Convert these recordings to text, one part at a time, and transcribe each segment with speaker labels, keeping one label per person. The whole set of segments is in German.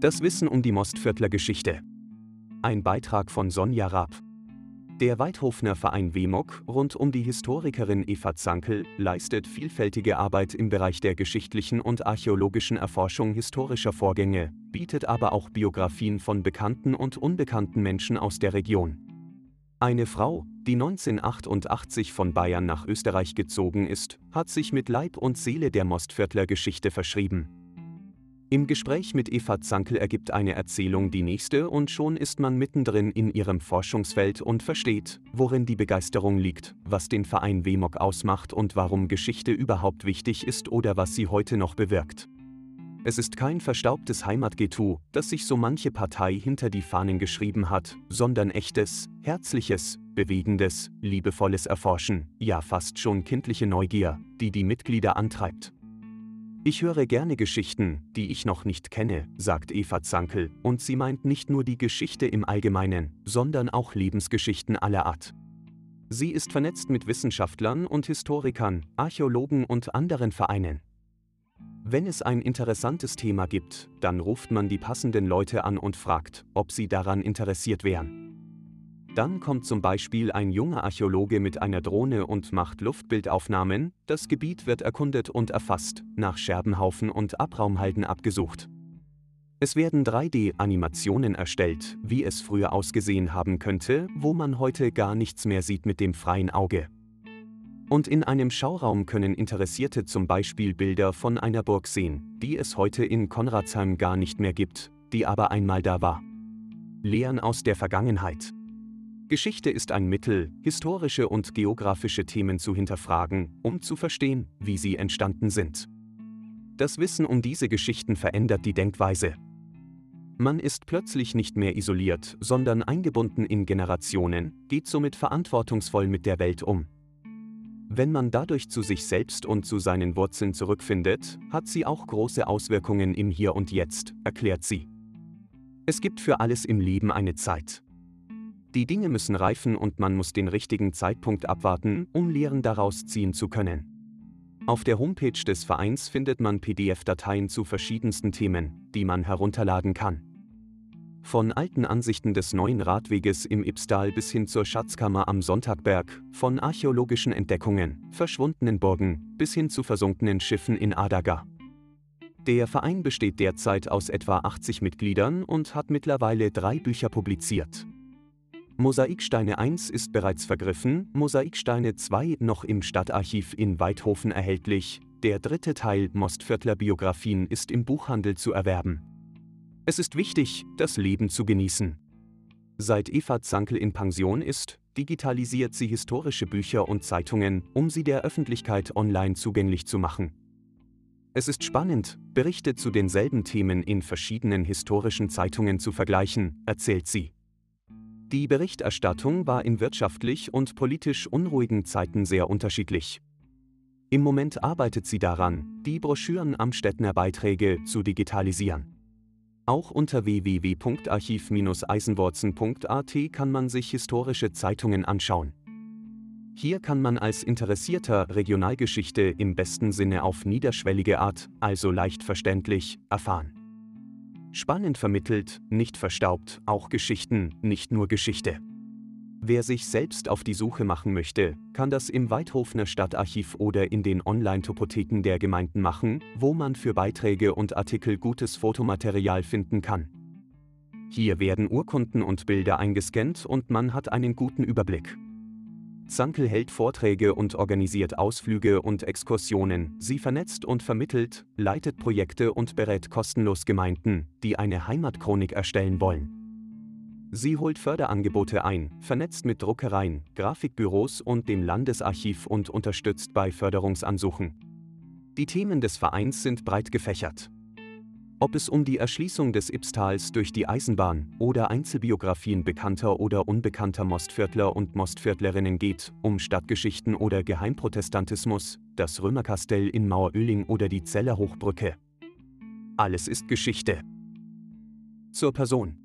Speaker 1: Das Wissen um die Mostviertler Geschichte. Ein Beitrag von Sonja Raab. Der Weidhofner Verein WEMOG rund um die Historikerin Eva Zankel leistet vielfältige Arbeit im Bereich der geschichtlichen und archäologischen Erforschung historischer Vorgänge, bietet aber auch Biografien von bekannten und unbekannten Menschen aus der Region. Eine Frau, die 1988 von Bayern nach Österreich gezogen ist, hat sich mit Leib und Seele der Mostviertler Geschichte verschrieben. Im Gespräch mit Eva Zankel ergibt eine Erzählung die nächste und schon ist man mittendrin in ihrem Forschungsfeld und versteht, worin die Begeisterung liegt, was den Verein WEMOG ausmacht und warum Geschichte überhaupt wichtig ist oder was sie heute noch bewirkt. Es ist kein verstaubtes Heimatgetue, das sich so manche Partei hinter die Fahnen geschrieben hat, sondern echtes, herzliches, bewegendes, liebevolles Erforschen, ja fast schon kindliche Neugier, die die Mitglieder antreibt. Ich höre gerne Geschichten, die ich noch nicht kenne, sagt Eva Zankel, und sie meint nicht nur die Geschichte im Allgemeinen, sondern auch Lebensgeschichten aller Art. Sie ist vernetzt mit Wissenschaftlern und Historikern, Archäologen und anderen Vereinen. Wenn es ein interessantes Thema gibt, dann ruft man die passenden Leute an und fragt, ob sie daran interessiert wären. Dann kommt zum Beispiel ein junger Archäologe mit einer Drohne und macht Luftbildaufnahmen, das Gebiet wird erkundet und erfasst, nach Scherbenhaufen und Abraumhalden abgesucht. Es werden 3D-Animationen erstellt, wie es früher ausgesehen haben könnte, wo man heute gar nichts mehr sieht mit dem freien Auge. Und in einem Schauraum können Interessierte zum Beispiel Bilder von einer Burg sehen, die es heute in Konradsheim gar nicht mehr gibt, die aber einmal da war. Lehren aus der Vergangenheit. Geschichte ist ein Mittel, historische und geografische Themen zu hinterfragen, um zu verstehen, wie sie entstanden sind. Das Wissen um diese Geschichten verändert die Denkweise. Man ist plötzlich nicht mehr isoliert, sondern eingebunden in Generationen, geht somit verantwortungsvoll mit der Welt um. Wenn man dadurch zu sich selbst und zu seinen Wurzeln zurückfindet, hat sie auch große Auswirkungen im Hier und Jetzt, erklärt sie. Es gibt für alles im Leben eine Zeit. Die Dinge müssen reifen und man muss den richtigen Zeitpunkt abwarten, um Lehren daraus ziehen zu können. Auf der Homepage des Vereins findet man PDF-Dateien zu verschiedensten Themen, die man herunterladen kann. Von alten Ansichten des neuen Radweges im Ibstal bis hin zur Schatzkammer am Sonntagberg, von archäologischen Entdeckungen, verschwundenen Burgen bis hin zu versunkenen Schiffen in Adaga. Der Verein besteht derzeit aus etwa 80 Mitgliedern und hat mittlerweile drei Bücher publiziert. Mosaiksteine 1 ist bereits vergriffen, Mosaiksteine 2 noch im Stadtarchiv in Weidhofen erhältlich, der dritte Teil Mostviertler Biografien ist im Buchhandel zu erwerben. Es ist wichtig, das Leben zu genießen. Seit Eva Zankel in Pension ist, digitalisiert sie historische Bücher und Zeitungen, um sie der Öffentlichkeit online zugänglich zu machen. Es ist spannend, Berichte zu denselben Themen in verschiedenen historischen Zeitungen zu vergleichen, erzählt sie. Die Berichterstattung war in wirtschaftlich und politisch unruhigen Zeiten sehr unterschiedlich. Im Moment arbeitet sie daran, die Broschüren am Städtner Beiträge zu digitalisieren. Auch unter www.archiv-eisenwurzen.at kann man sich historische Zeitungen anschauen. Hier kann man als Interessierter Regionalgeschichte im besten Sinne auf niederschwellige Art, also leicht verständlich, erfahren. Spannend vermittelt, nicht verstaubt, auch Geschichten, nicht nur Geschichte. Wer sich selbst auf die Suche machen möchte, kann das im Weidhofner Stadtarchiv oder in den Online-Topotheken der Gemeinden machen, wo man für Beiträge und Artikel gutes Fotomaterial finden kann. Hier werden Urkunden und Bilder eingescannt und man hat einen guten Überblick. Zankel hält Vorträge und organisiert Ausflüge und Exkursionen, sie vernetzt und vermittelt, leitet Projekte und berät kostenlos Gemeinden, die eine Heimatchronik erstellen wollen. Sie holt Förderangebote ein, vernetzt mit Druckereien, Grafikbüros und dem Landesarchiv und unterstützt bei Förderungsansuchen. Die Themen des Vereins sind breit gefächert. Ob es um die Erschließung des Ibstals durch die Eisenbahn oder Einzelbiografien bekannter oder unbekannter Mostviertler und Mostviertlerinnen geht, um Stadtgeschichten oder Geheimprotestantismus, das Römerkastell in Maueröhling oder die Zeller Hochbrücke. Alles ist Geschichte. Zur Person.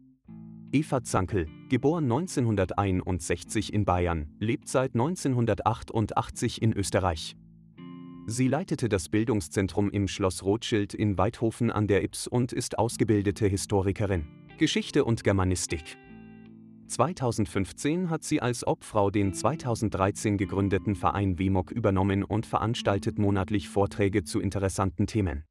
Speaker 1: Eva Zankel, geboren 1961 in Bayern, lebt seit 1988 in Österreich. Sie leitete das Bildungszentrum im Schloss Rothschild in Weidhofen an der Ips und ist ausgebildete Historikerin. Geschichte und Germanistik. 2015 hat sie als Obfrau den 2013 gegründeten Verein WEMOG übernommen und veranstaltet monatlich Vorträge zu interessanten Themen.